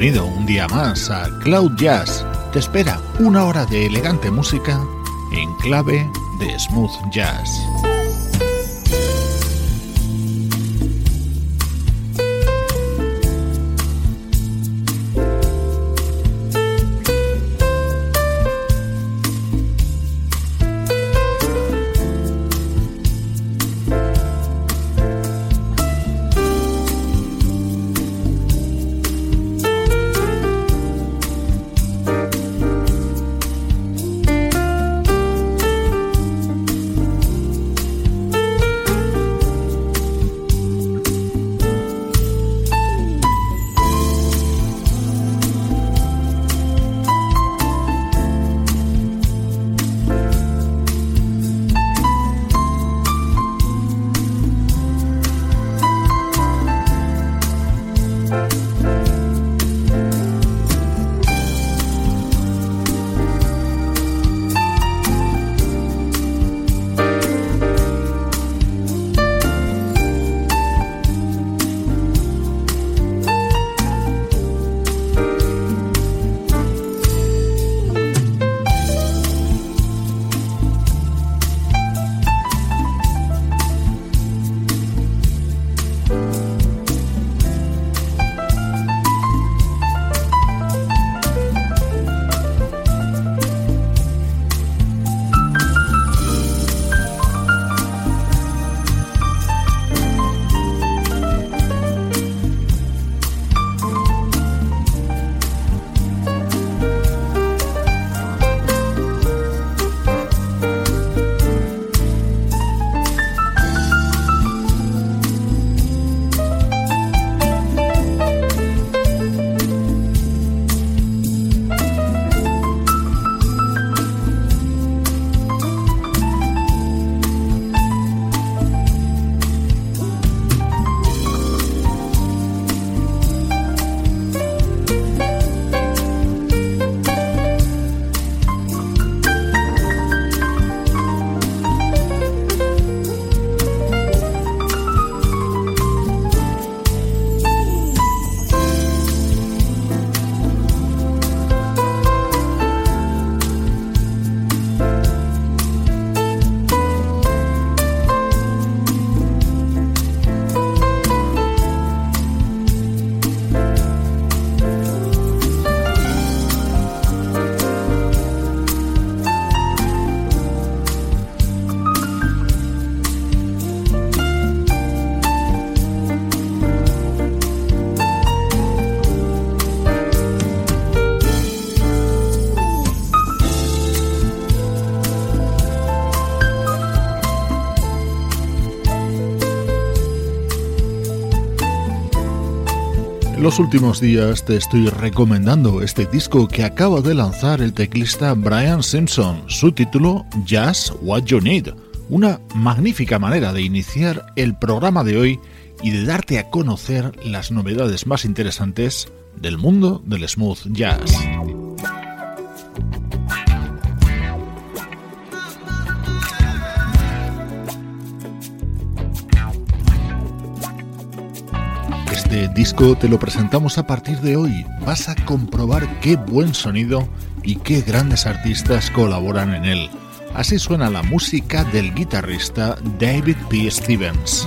Bienvenido un día más a Cloud Jazz. Te espera una hora de elegante música en clave de smooth jazz. Bye. Los últimos días te estoy recomendando este disco que acaba de lanzar el teclista Brian Simpson, su título Jazz What You Need, una magnífica manera de iniciar el programa de hoy y de darte a conocer las novedades más interesantes del mundo del smooth jazz. Este disco te lo presentamos a partir de hoy. Vas a comprobar qué buen sonido y qué grandes artistas colaboran en él. Así suena la música del guitarrista David P. Stevens.